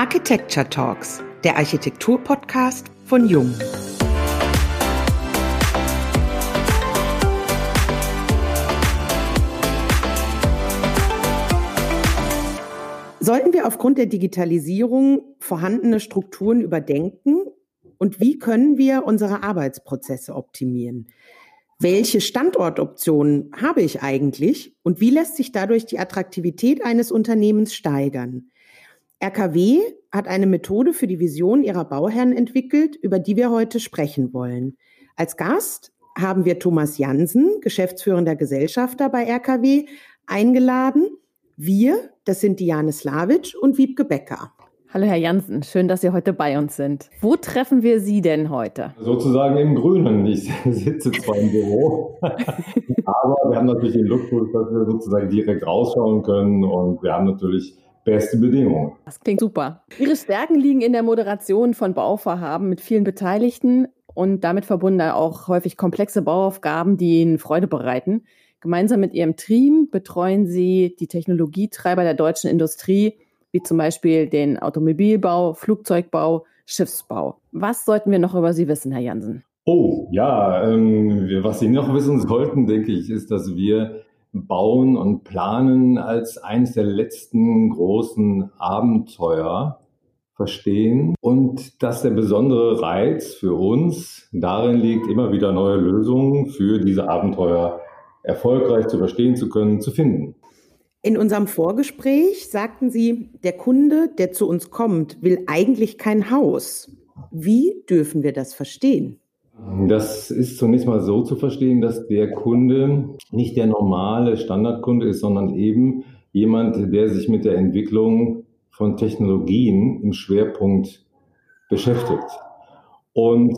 Architecture Talks, der Architektur-Podcast von Jung. Sollten wir aufgrund der Digitalisierung vorhandene Strukturen überdenken? Und wie können wir unsere Arbeitsprozesse optimieren? Welche Standortoptionen habe ich eigentlich und wie lässt sich dadurch die Attraktivität eines Unternehmens steigern? RKW hat eine Methode für die Vision ihrer Bauherren entwickelt, über die wir heute sprechen wollen. Als Gast haben wir Thomas Jansen, geschäftsführender Gesellschafter bei RKW, eingeladen. Wir, das sind Diane Slavic und Wiebke Becker. Hallo Herr Jansen, schön, dass Sie heute bei uns sind. Wo treffen wir Sie denn heute? Sozusagen im Grünen. Ich sitze zwar im Büro, aber wir haben natürlich den Luxus, dass wir sozusagen direkt rausschauen können und wir haben natürlich beste Bedingungen. Das klingt super. Ihre Stärken liegen in der Moderation von Bauvorhaben mit vielen Beteiligten und damit verbunden auch häufig komplexe Bauaufgaben, die Ihnen Freude bereiten. Gemeinsam mit Ihrem Team betreuen Sie die Technologietreiber der deutschen Industrie wie zum Beispiel den Automobilbau, Flugzeugbau, Schiffsbau. Was sollten wir noch über Sie wissen, Herr Jansen? Oh, ja, ähm, was Sie noch wissen sollten, denke ich, ist, dass wir bauen und planen als eines der letzten großen Abenteuer verstehen und dass der besondere Reiz für uns darin liegt, immer wieder neue Lösungen für diese Abenteuer erfolgreich zu verstehen zu können, zu finden. In unserem Vorgespräch sagten Sie, der Kunde, der zu uns kommt, will eigentlich kein Haus. Wie dürfen wir das verstehen? Das ist zunächst mal so zu verstehen, dass der Kunde nicht der normale Standardkunde ist, sondern eben jemand, der sich mit der Entwicklung von Technologien im Schwerpunkt beschäftigt. Und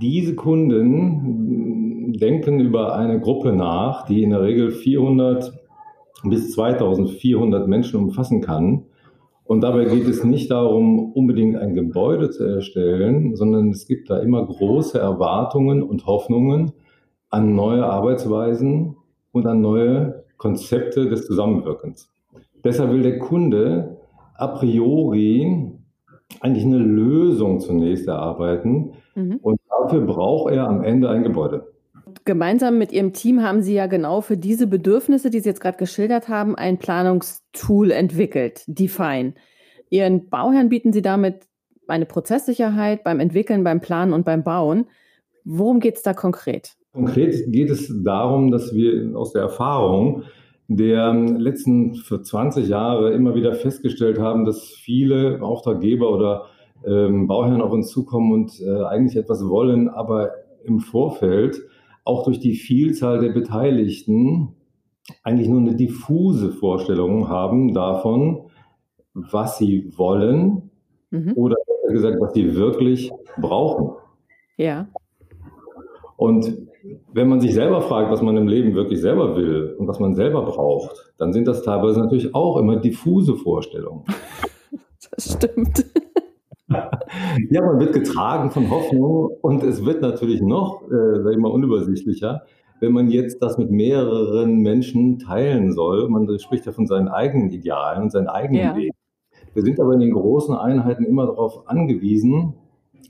diese Kunden denken über eine Gruppe nach, die in der Regel 400 bis 2400 Menschen umfassen kann. Und dabei geht es nicht darum, unbedingt ein Gebäude zu erstellen, sondern es gibt da immer große Erwartungen und Hoffnungen an neue Arbeitsweisen und an neue Konzepte des Zusammenwirkens. Deshalb will der Kunde a priori eigentlich eine Lösung zunächst erarbeiten mhm. und dafür braucht er am Ende ein Gebäude gemeinsam mit Ihrem Team haben Sie ja genau für diese Bedürfnisse, die Sie jetzt gerade geschildert haben, ein Planungstool entwickelt, Define. Ihren Bauherren bieten Sie damit eine Prozesssicherheit beim Entwickeln, beim Planen und beim Bauen. Worum geht es da konkret? Konkret geht es darum, dass wir aus der Erfahrung der letzten 20 Jahre immer wieder festgestellt haben, dass viele Auftraggeber oder ähm, Bauherren auf uns zukommen und äh, eigentlich etwas wollen, aber im Vorfeld auch durch die Vielzahl der Beteiligten eigentlich nur eine diffuse Vorstellung haben davon, was sie wollen mhm. oder gesagt, was sie wirklich brauchen. Ja. Und wenn man sich selber fragt, was man im Leben wirklich selber will und was man selber braucht, dann sind das teilweise natürlich auch immer diffuse Vorstellungen. Das stimmt. Ja, man wird getragen von Hoffnung und es wird natürlich noch, äh, sag ich mal, unübersichtlicher, wenn man jetzt das mit mehreren Menschen teilen soll. Man spricht ja von seinen eigenen Idealen und seinen eigenen ja. Weg. Wir sind aber in den großen Einheiten immer darauf angewiesen,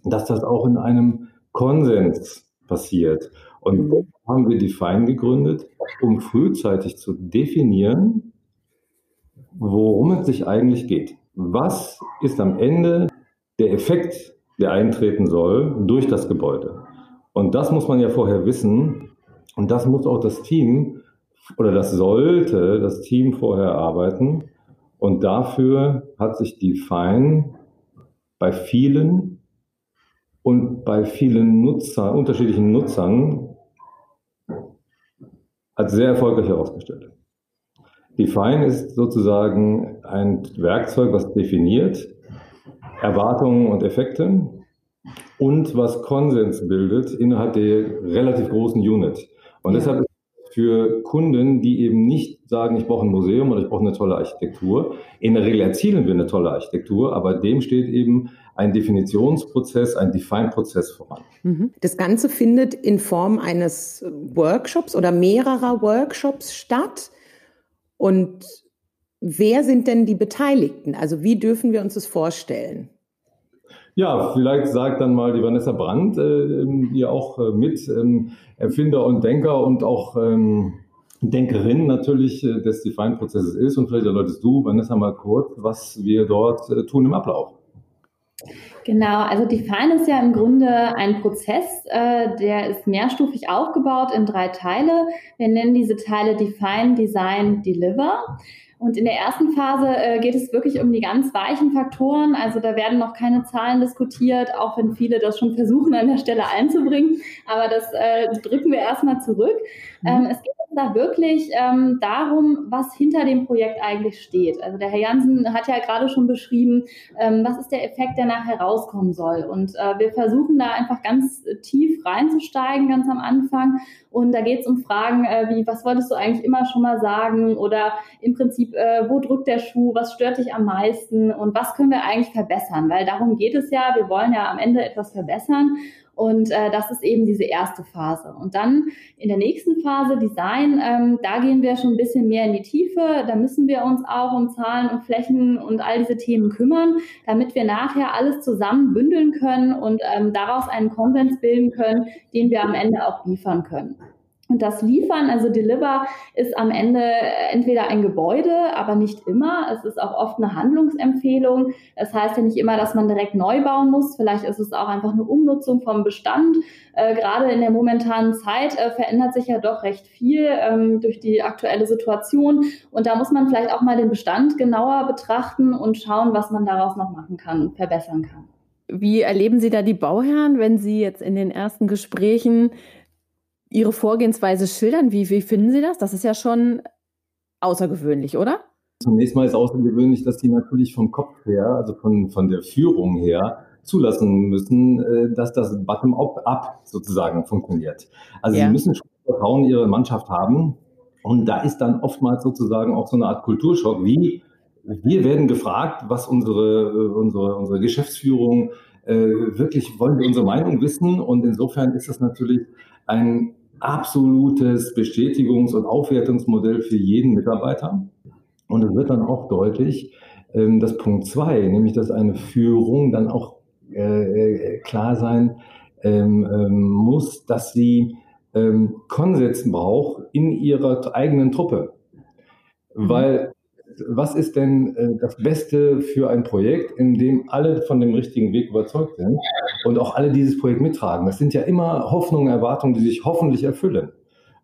dass das auch in einem Konsens passiert. Und mhm. haben wir Define gegründet, um frühzeitig zu definieren, worum es sich eigentlich geht. Was ist am Ende der Effekt, der eintreten soll durch das Gebäude. Und das muss man ja vorher wissen. Und das muss auch das Team oder das sollte das Team vorher arbeiten. Und dafür hat sich die Fein bei vielen und bei vielen Nutzer, unterschiedlichen Nutzern als sehr erfolgreich herausgestellt. Define ist sozusagen ein Werkzeug, was definiert, Erwartungen und Effekte und was Konsens bildet innerhalb der relativ großen Unit. Und ja. deshalb ist für Kunden, die eben nicht sagen, ich brauche ein Museum oder ich brauche eine tolle Architektur. In der Regel erzielen wir eine tolle Architektur, aber dem steht eben ein Definitionsprozess, ein Define-Prozess voran. Mhm. Das Ganze findet in Form eines Workshops oder mehrerer Workshops statt. Und wer sind denn die Beteiligten? Also wie dürfen wir uns das vorstellen? Ja, vielleicht sagt dann mal die Vanessa Brandt, äh, die auch äh, mit ähm, Erfinder und Denker und auch ähm, Denkerin natürlich äh, des Define-Prozesses ist. Und vielleicht erläuterst du, Vanessa, mal kurz, was wir dort äh, tun im Ablauf. Genau, also Define ist ja im Grunde ein Prozess, äh, der ist mehrstufig aufgebaut in drei Teile. Wir nennen diese Teile Define, Design, Deliver. Und in der ersten Phase äh, geht es wirklich um die ganz weichen Faktoren. Also da werden noch keine Zahlen diskutiert, auch wenn viele das schon versuchen an der Stelle einzubringen. Aber das äh, drücken wir erstmal zurück. Mhm. Ähm, es geht da wirklich ähm, darum, was hinter dem Projekt eigentlich steht. Also der Herr Jansen hat ja gerade schon beschrieben, ähm, was ist der Effekt, der nachher rauskommen soll. Und äh, wir versuchen da einfach ganz tief reinzusteigen, ganz am Anfang. Und da geht es um Fragen äh, wie, was wolltest du eigentlich immer schon mal sagen? Oder im Prinzip, äh, wo drückt der Schuh? Was stört dich am meisten? Und was können wir eigentlich verbessern? Weil darum geht es ja. Wir wollen ja am Ende etwas verbessern. Und äh, das ist eben diese erste Phase. Und dann in der nächsten Phase, Design, ähm, da gehen wir schon ein bisschen mehr in die Tiefe. Da müssen wir uns auch um Zahlen und Flächen und all diese Themen kümmern, damit wir nachher alles zusammen bündeln können und ähm, daraus einen Konsens bilden können, den wir am Ende auch liefern können. Und das Liefern, also Deliver, ist am Ende entweder ein Gebäude, aber nicht immer. Es ist auch oft eine Handlungsempfehlung. Es das heißt ja nicht immer, dass man direkt neu bauen muss. Vielleicht ist es auch einfach eine Umnutzung vom Bestand. Äh, gerade in der momentanen Zeit äh, verändert sich ja doch recht viel ähm, durch die aktuelle Situation. Und da muss man vielleicht auch mal den Bestand genauer betrachten und schauen, was man daraus noch machen kann und verbessern kann. Wie erleben Sie da die Bauherren, wenn Sie jetzt in den ersten Gesprächen Ihre Vorgehensweise schildern? Wie, wie finden Sie das? Das ist ja schon außergewöhnlich, oder? Zunächst mal ist außergewöhnlich, dass die natürlich vom Kopf her, also von, von der Führung her, zulassen müssen, äh, dass das Bottom-up sozusagen funktioniert. Also ja. sie müssen schon Vertrauen in ihre Mannschaft haben. Und da ist dann oftmals sozusagen auch so eine Art Kulturschock, wie wir werden gefragt, was unsere, äh, unsere, unsere Geschäftsführung äh, wirklich wollen wir unsere Meinung wissen. Und insofern ist das natürlich ein absolutes Bestätigungs- und Aufwertungsmodell für jeden Mitarbeiter. Und es wird dann auch deutlich, ähm, dass Punkt zwei, nämlich dass eine Führung dann auch äh, klar sein ähm, ähm, muss, dass sie Konsens braucht in ihrer eigenen Truppe. Mhm. Weil was ist denn äh, das Beste für ein Projekt, in dem alle von dem richtigen Weg überzeugt sind und auch alle dieses Projekt mittragen? Das sind ja immer Hoffnungen, Erwartungen, die sich hoffentlich erfüllen.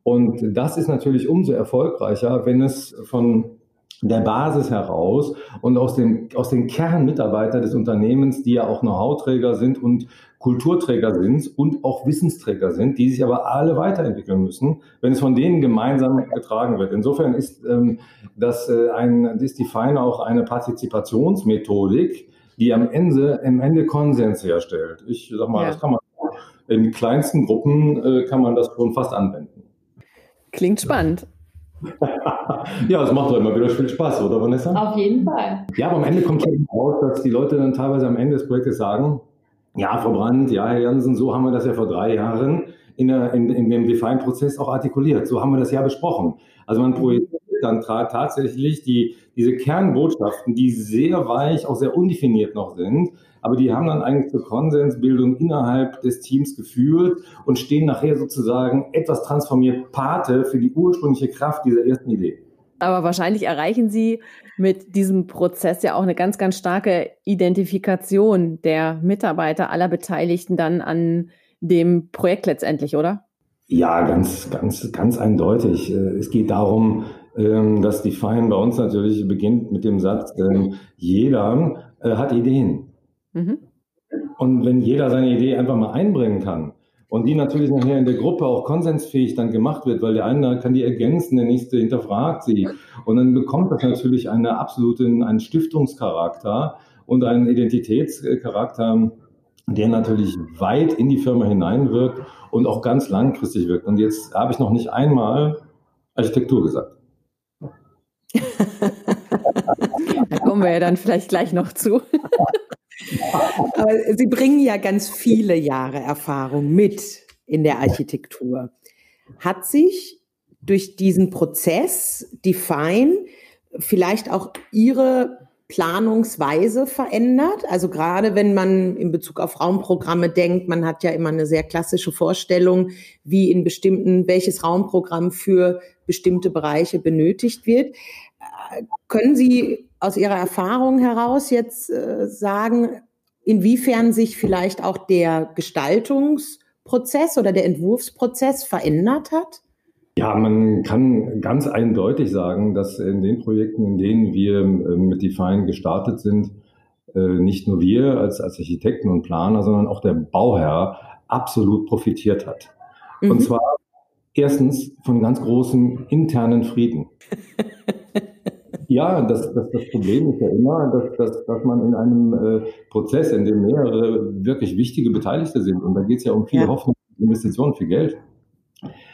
Und das ist natürlich umso erfolgreicher, wenn es von der Basis heraus und aus, dem, aus den Kernmitarbeitern des Unternehmens, die ja auch Know-how-Träger sind und Kulturträger sind und auch Wissensträger sind, die sich aber alle weiterentwickeln müssen, wenn es von denen gemeinsam getragen wird. Insofern ist ähm, das äh, ein ist Define auch eine Partizipationsmethodik, die am Ende, am Ende Konsens herstellt. Ich sag mal, ja. das kann man in kleinsten Gruppen äh, kann man das schon fast anwenden. Klingt spannend. Ja, es macht doch immer wieder viel Spaß, oder Vanessa? Auf jeden Fall. Ja, aber am Ende kommt schon raus, dass die Leute dann teilweise am Ende des Projektes sagen, ja, Frau Brandt, ja, Herr Jansen, so haben wir das ja vor drei Jahren in, der, in, in dem Define-Prozess auch artikuliert. So haben wir das ja besprochen. Also man projiziert dann tatsächlich die, diese Kernbotschaften, die sehr weich, auch sehr undefiniert noch sind, aber die haben dann eigentlich zur Konsensbildung innerhalb des Teams geführt und stehen nachher sozusagen etwas transformiert Pate für die ursprüngliche Kraft dieser ersten Idee. Aber wahrscheinlich erreichen Sie mit diesem Prozess ja auch eine ganz, ganz starke Identifikation der Mitarbeiter aller Beteiligten dann an dem Projekt letztendlich, oder? Ja, ganz, ganz, ganz eindeutig. Äh, es geht darum, ähm, dass die Define bei uns natürlich beginnt mit dem Satz, ähm, jeder äh, hat Ideen. Mhm. Und wenn jeder seine Idee einfach mal einbringen kann, und die natürlich nachher in der Gruppe auch konsensfähig dann gemacht wird, weil der eine kann die ergänzen, der nächste hinterfragt sie. Und dann bekommt das natürlich einen absoluten, einen Stiftungscharakter und einen Identitätscharakter, der natürlich weit in die Firma hineinwirkt und auch ganz langfristig wirkt. Und jetzt habe ich noch nicht einmal Architektur gesagt. da kommen wir ja dann vielleicht gleich noch zu. Aber Sie bringen ja ganz viele Jahre Erfahrung mit in der Architektur. Hat sich durch diesen Prozess Define vielleicht auch Ihre Planungsweise verändert? Also gerade wenn man in Bezug auf Raumprogramme denkt, man hat ja immer eine sehr klassische Vorstellung, wie in bestimmten, welches Raumprogramm für bestimmte Bereiche benötigt wird. Können Sie aus Ihrer Erfahrung heraus jetzt äh, sagen, inwiefern sich vielleicht auch der Gestaltungsprozess oder der Entwurfsprozess verändert hat? Ja, man kann ganz eindeutig sagen, dass in den Projekten, in denen wir ähm, mit Define gestartet sind, äh, nicht nur wir als, als Architekten und Planer, sondern auch der Bauherr absolut profitiert hat. Mhm. Und zwar erstens von ganz großem internen Frieden. Ja, das, das, das Problem ist ja immer, dass, dass, dass man in einem äh, Prozess, in dem mehrere wirklich wichtige Beteiligte sind, und da geht es ja um viel ja. Hoffnung, Investitionen, viel Geld,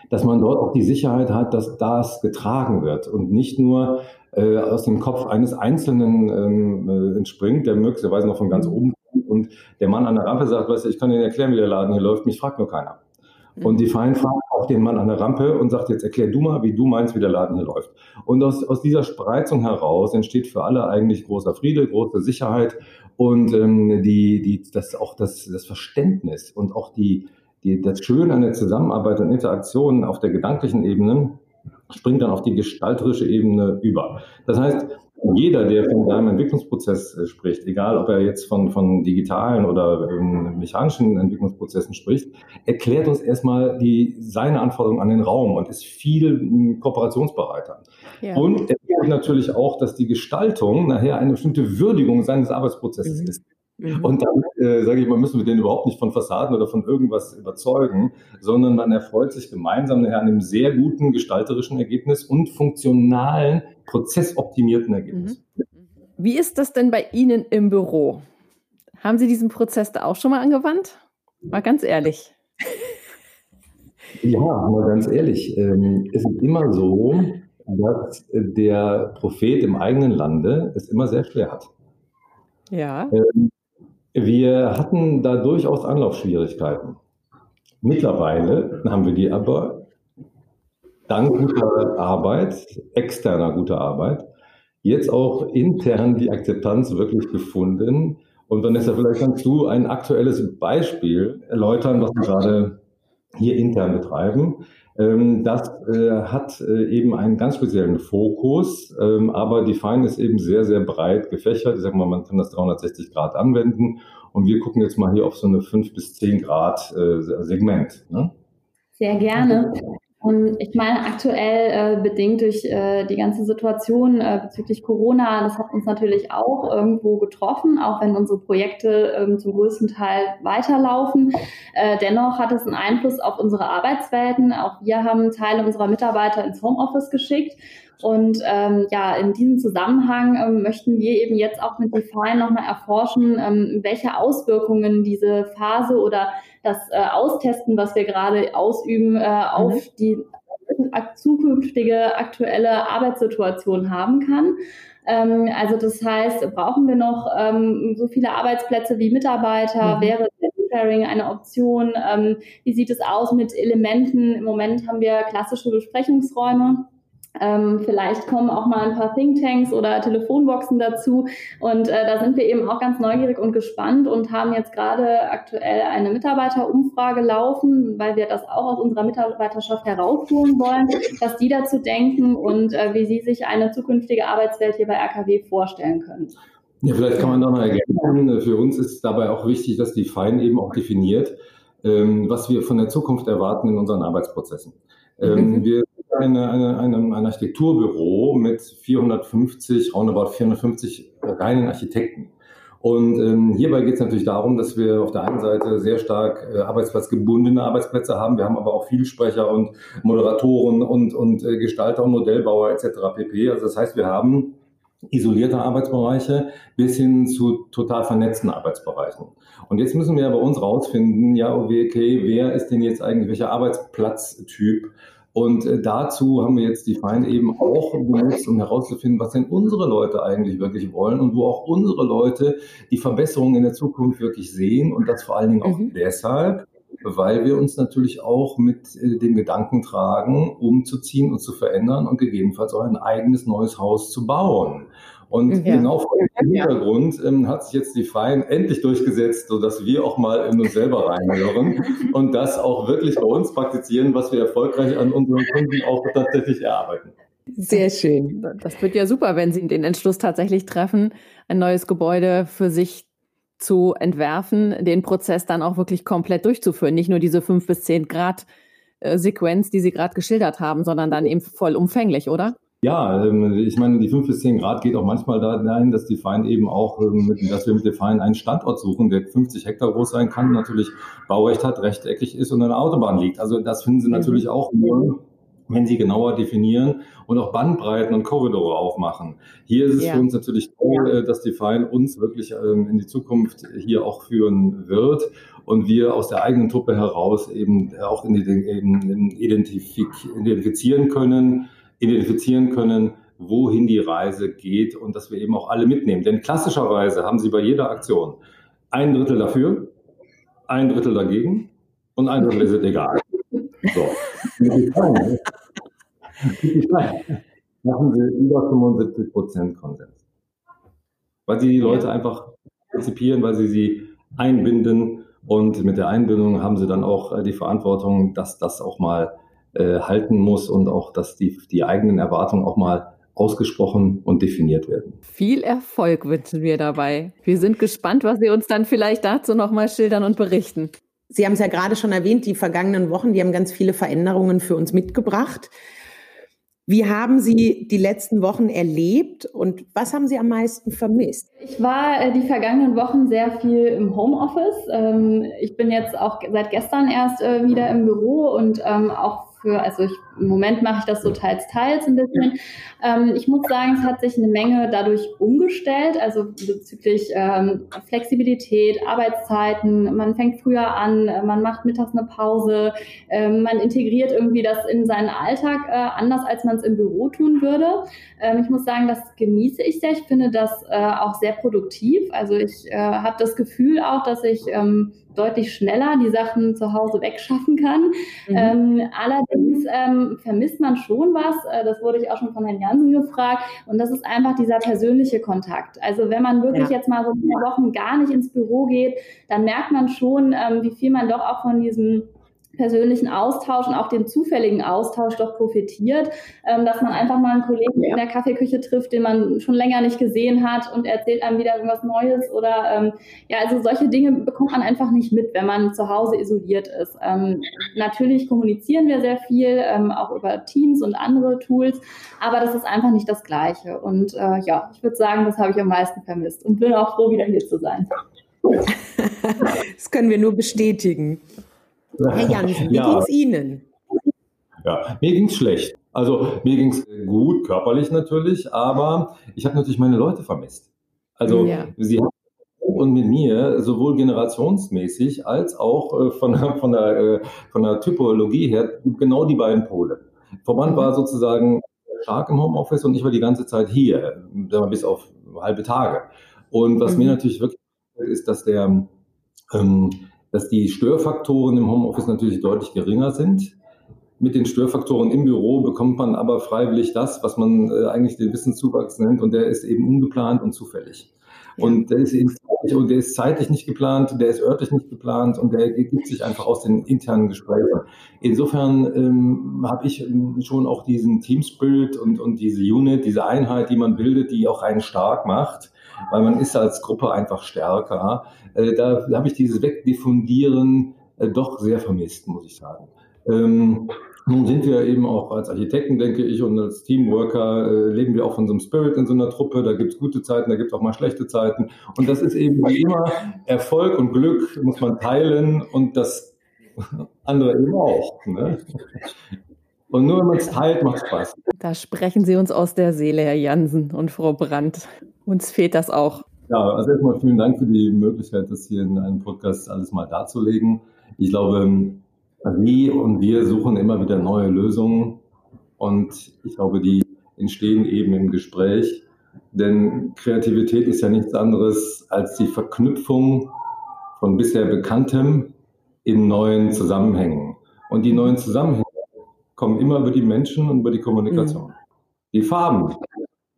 dass man dort auch die Sicherheit hat, dass das getragen wird und nicht nur äh, aus dem Kopf eines Einzelnen ähm, äh, entspringt, der möglicherweise noch von ganz oben kommt und der Mann an der Rampe sagt, weißt du, ich kann Ihnen erklären, wie der Laden hier läuft, mich fragt nur keiner. Und die Fein fragt auch den Mann an der Rampe und sagt, jetzt erklär du mal, wie du meinst, wie der Laden hier läuft. Und aus, aus dieser Spreizung heraus entsteht für alle eigentlich großer Friede, große Sicherheit und ähm, die, die, das, auch das, das Verständnis und auch die, die, das Schöne an der Zusammenarbeit und Interaktion auf der gedanklichen Ebene springt dann auf die gestalterische Ebene über. Das heißt, jeder, der von seinem Entwicklungsprozess äh, spricht, egal ob er jetzt von, von digitalen oder ähm, mechanischen Entwicklungsprozessen spricht, erklärt uns erstmal die, seine Anforderungen an den Raum und ist viel ähm, kooperationsbereiter. Ja. Und erklärt natürlich auch, dass die Gestaltung nachher eine bestimmte Würdigung seines Arbeitsprozesses mhm. ist. Mhm. Und dann, äh, sage ich mal, müssen wir den überhaupt nicht von Fassaden oder von irgendwas überzeugen, sondern man erfreut sich gemeinsam an einem sehr guten gestalterischen Ergebnis und funktionalen, prozessoptimierten Ergebnis. Mhm. Wie ist das denn bei Ihnen im Büro? Haben Sie diesen Prozess da auch schon mal angewandt? Mal ganz ehrlich. Ja, mal ganz ehrlich. Ähm, es ist immer so, dass der Prophet im eigenen Lande es immer sehr schwer hat. Ja. Ähm, wir hatten da durchaus Anlaufschwierigkeiten. Mittlerweile haben wir die aber dank guter Arbeit, externer guter Arbeit, jetzt auch intern die Akzeptanz wirklich gefunden. Und Vanessa, vielleicht kannst du ein aktuelles Beispiel erläutern, was wir gerade hier intern betreiben. Ähm, das äh, hat äh, eben einen ganz speziellen Fokus, ähm, aber Define ist eben sehr, sehr breit gefächert. Ich sage mal, man kann das 360 Grad anwenden und wir gucken jetzt mal hier auf so eine 5 bis 10 Grad äh, Segment. Ne? Sehr gerne. Und ich meine, aktuell äh, bedingt durch äh, die ganze Situation äh, bezüglich Corona, das hat uns natürlich auch irgendwo getroffen, auch wenn unsere Projekte ähm, zum größten Teil weiterlaufen. Äh, dennoch hat es einen Einfluss auf unsere Arbeitswelten. Auch wir haben Teile unserer Mitarbeiter ins Homeoffice geschickt. Und ähm, ja, in diesem Zusammenhang ähm, möchten wir eben jetzt auch mit Define nochmal erforschen, ähm, welche Auswirkungen diese Phase oder das äh, Austesten, was wir gerade ausüben, äh, auf mhm. die zukünftige aktuelle Arbeitssituation haben kann. Ähm, also das heißt, brauchen wir noch ähm, so viele Arbeitsplätze wie Mitarbeiter? Mhm. Wäre Sharing eine Option? Ähm, wie sieht es aus mit Elementen? Im Moment haben wir klassische Besprechungsräume. Ähm, vielleicht kommen auch mal ein paar Thinktanks oder Telefonboxen dazu. Und äh, da sind wir eben auch ganz neugierig und gespannt und haben jetzt gerade aktuell eine Mitarbeiterumfrage laufen, weil wir das auch aus unserer Mitarbeiterschaft herausholen wollen, was die dazu denken und äh, wie sie sich eine zukünftige Arbeitswelt hier bei RKW vorstellen können. Ja, vielleicht kann man da noch ergänzen. Für uns ist dabei auch wichtig, dass die Fein eben auch definiert, ähm, was wir von der Zukunft erwarten in unseren Arbeitsprozessen. Ähm, mhm. Wir eine, eine, eine, ein Architekturbüro mit 450, roundabout 450 reinen Architekten. Und ähm, hierbei geht es natürlich darum, dass wir auf der einen Seite sehr stark äh, arbeitsplatzgebundene Arbeitsplätze haben. Wir haben aber auch Vielsprecher und Moderatoren und, und äh, Gestalter und Modellbauer etc. pp. Also das heißt, wir haben isolierte Arbeitsbereiche bis hin zu total vernetzten Arbeitsbereichen. Und jetzt müssen wir bei uns rausfinden, ja, okay, wer ist denn jetzt eigentlich welcher Arbeitsplatztyp und äh, dazu haben wir jetzt die Feinde eben auch benutzt, um herauszufinden, was denn unsere Leute eigentlich wirklich wollen und wo auch unsere Leute die Verbesserungen in der Zukunft wirklich sehen und das vor allen Dingen auch mhm. deshalb, weil wir uns natürlich auch mit äh, dem Gedanken tragen, umzuziehen und zu verändern und gegebenenfalls auch ein eigenes neues Haus zu bauen. Und ja. genau vor dem Hintergrund ähm, hat sich jetzt die Fein endlich durchgesetzt, sodass wir auch mal in uns selber reinhören und das auch wirklich bei uns praktizieren, was wir erfolgreich an unseren Kunden auch tatsächlich erarbeiten. Sehr schön. Das wird ja super, wenn Sie den Entschluss tatsächlich treffen, ein neues Gebäude für sich zu entwerfen, den Prozess dann auch wirklich komplett durchzuführen. Nicht nur diese fünf bis zehn Grad äh, Sequenz, die Sie gerade geschildert haben, sondern dann eben vollumfänglich, oder? Ja, ähm, ich meine, die fünf bis zehn Grad geht auch manchmal dahin, dass die Fein eben auch, ähm, dass wir mit den Fein einen Standort suchen, der 50 Hektar groß sein kann, natürlich Baurecht hat, rechteckig ist und an der Autobahn liegt. Also das finden Sie mhm. natürlich auch nur wenn sie genauer definieren und auch Bandbreiten und Korridore aufmachen. Hier ist es ja. für uns natürlich toll, äh, dass die Fein uns wirklich ähm, in die Zukunft hier auch führen wird und wir aus der eigenen Truppe heraus eben auch in die, eben identifizieren können, identifizieren können, wohin die Reise geht und dass wir eben auch alle mitnehmen. Denn klassischerweise haben sie bei jeder Aktion ein Drittel dafür, ein Drittel dagegen und ein Drittel ist egal. So. Machen sie über 75 Prozent Konsens. Weil sie die Leute einfach antizipieren, weil sie sie einbinden und mit der Einbindung haben sie dann auch äh, die Verantwortung, dass das auch mal äh, halten muss und auch, dass die, die eigenen Erwartungen auch mal ausgesprochen und definiert werden. Viel Erfolg wünschen wir dabei. Wir sind gespannt, was Sie uns dann vielleicht dazu nochmal schildern und berichten. Sie haben es ja gerade schon erwähnt, die vergangenen Wochen, die haben ganz viele Veränderungen für uns mitgebracht. Wie haben Sie die letzten Wochen erlebt und was haben Sie am meisten vermisst? Ich war äh, die vergangenen Wochen sehr viel im Homeoffice. Ähm, ich bin jetzt auch seit gestern erst äh, wieder im Büro und ähm, auch für, also ich, im Moment mache ich das so teils, teils ein bisschen. Ähm, ich muss sagen, es hat sich eine Menge dadurch umgestellt, also bezüglich ähm, Flexibilität, Arbeitszeiten. Man fängt früher an, man macht mittags eine Pause, ähm, man integriert irgendwie das in seinen Alltag äh, anders, als man es im Büro tun würde. Ähm, ich muss sagen, das genieße ich sehr. Ich finde das äh, auch sehr produktiv. Also ich äh, habe das Gefühl auch, dass ich ähm, deutlich schneller die Sachen zu Hause wegschaffen kann. Mhm. Ähm, allerdings ähm, vermisst man schon was, äh, das wurde ich auch schon von Herrn Jansen gefragt, und das ist einfach dieser persönliche Kontakt. Also wenn man wirklich ja. jetzt mal so ein paar Wochen gar nicht ins Büro geht, dann merkt man schon, ähm, wie viel man doch auch von diesem persönlichen Austausch und auch dem zufälligen Austausch doch profitiert, ähm, dass man einfach mal einen Kollegen in der Kaffeeküche trifft, den man schon länger nicht gesehen hat und erzählt einem wieder irgendwas Neues oder ähm, ja, also solche Dinge bekommt man einfach nicht mit, wenn man zu Hause isoliert ist. Ähm, natürlich kommunizieren wir sehr viel, auch über Teams und andere Tools, aber das ist einfach nicht das Gleiche und äh, ja, ich würde sagen, das habe ich am meisten vermisst und bin auch froh, wieder hier zu sein. das können wir nur bestätigen. Herr Jansen, wie ja. ging es Ihnen? Ja, mir ging es schlecht. Also mir ging es gut, körperlich natürlich, aber ich habe natürlich meine Leute vermisst. Also ja. sie haben und mit mir sowohl generationsmäßig als auch äh, von, der, von, der, äh, von der Typologie her genau die beiden Pole. Verband mhm. war sozusagen stark im Homeoffice und ich war die ganze Zeit hier, bis auf halbe Tage. Und was mhm. mir natürlich wirklich ist, dass der ähm, dass die Störfaktoren im Homeoffice natürlich deutlich geringer sind. Mit den Störfaktoren im Büro bekommt man aber freiwillig das, was man äh, eigentlich den Wissenszuwachs nennt, und der ist eben ungeplant und zufällig. Und der ist, und der ist zeitlich nicht geplant, der ist örtlich nicht geplant und der ergibt sich einfach aus den internen Gesprächen. Insofern ähm, habe ich ähm, schon auch diesen Team Spirit und, und diese Unit, diese Einheit, die man bildet, die auch rein stark macht, weil man ist als Gruppe einfach stärker. Äh, da, da habe ich dieses Wegdiffundieren äh, doch sehr vermisst, muss ich sagen. Ähm, nun sind wir eben auch als Architekten, denke ich, und als Teamworker äh, leben wir auch von so einem Spirit in so einer Truppe. Da gibt es gute Zeiten, da gibt es auch mal schlechte Zeiten. Und das ist eben wie immer Erfolg und Glück muss man teilen und das andere eben auch. Ne? Und nur wenn man es teilt, macht es Spaß. Da sprechen Sie uns aus der Seele, Herr Jansen und Frau Brandt. Uns fehlt das auch. Ja, also erstmal vielen Dank für die Möglichkeit, das hier in einem Podcast alles mal darzulegen. Ich glaube, Sie und wir suchen immer wieder neue Lösungen und ich glaube, die entstehen eben im Gespräch. Denn Kreativität ist ja nichts anderes als die Verknüpfung von bisher Bekanntem in neuen Zusammenhängen. Und die neuen Zusammenhänge kommen immer über die Menschen und über die Kommunikation. Mhm. Die Farben,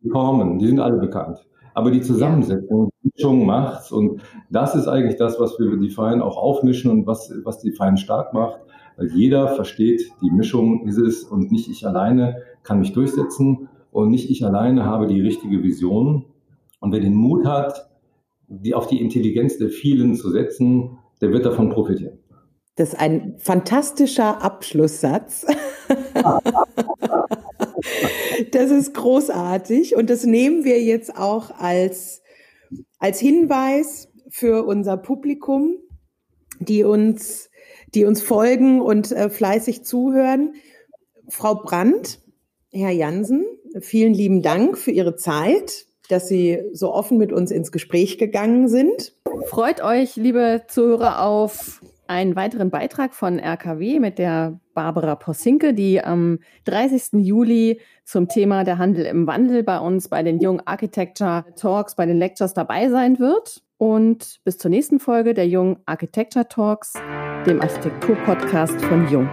die Formen, die sind alle bekannt. Aber die Zusammensetzung, die Mischung macht's. Und das ist eigentlich das, was wir die Fein auch aufmischen und was, was die Fein stark macht. Weil jeder versteht, die Mischung ist es und nicht ich alleine kann mich durchsetzen und nicht ich alleine habe die richtige Vision. Und wer den Mut hat, die auf die Intelligenz der vielen zu setzen, der wird davon profitieren. Das ist ein fantastischer Abschlusssatz. das ist großartig und das nehmen wir jetzt auch als, als Hinweis für unser Publikum, die uns, die uns folgen und äh, fleißig zuhören. Frau Brandt, Herr Jansen, vielen lieben Dank für Ihre Zeit, dass Sie so offen mit uns ins Gespräch gegangen sind. Freut euch, liebe Zuhörer, auf einen weiteren Beitrag von RKW mit der Barbara Possinke, die am 30. Juli zum Thema der Handel im Wandel bei uns bei den Jung Architecture Talks, bei den Lectures dabei sein wird. Und bis zur nächsten Folge der Jung Architecture Talks, dem Architektur-Podcast von Jung.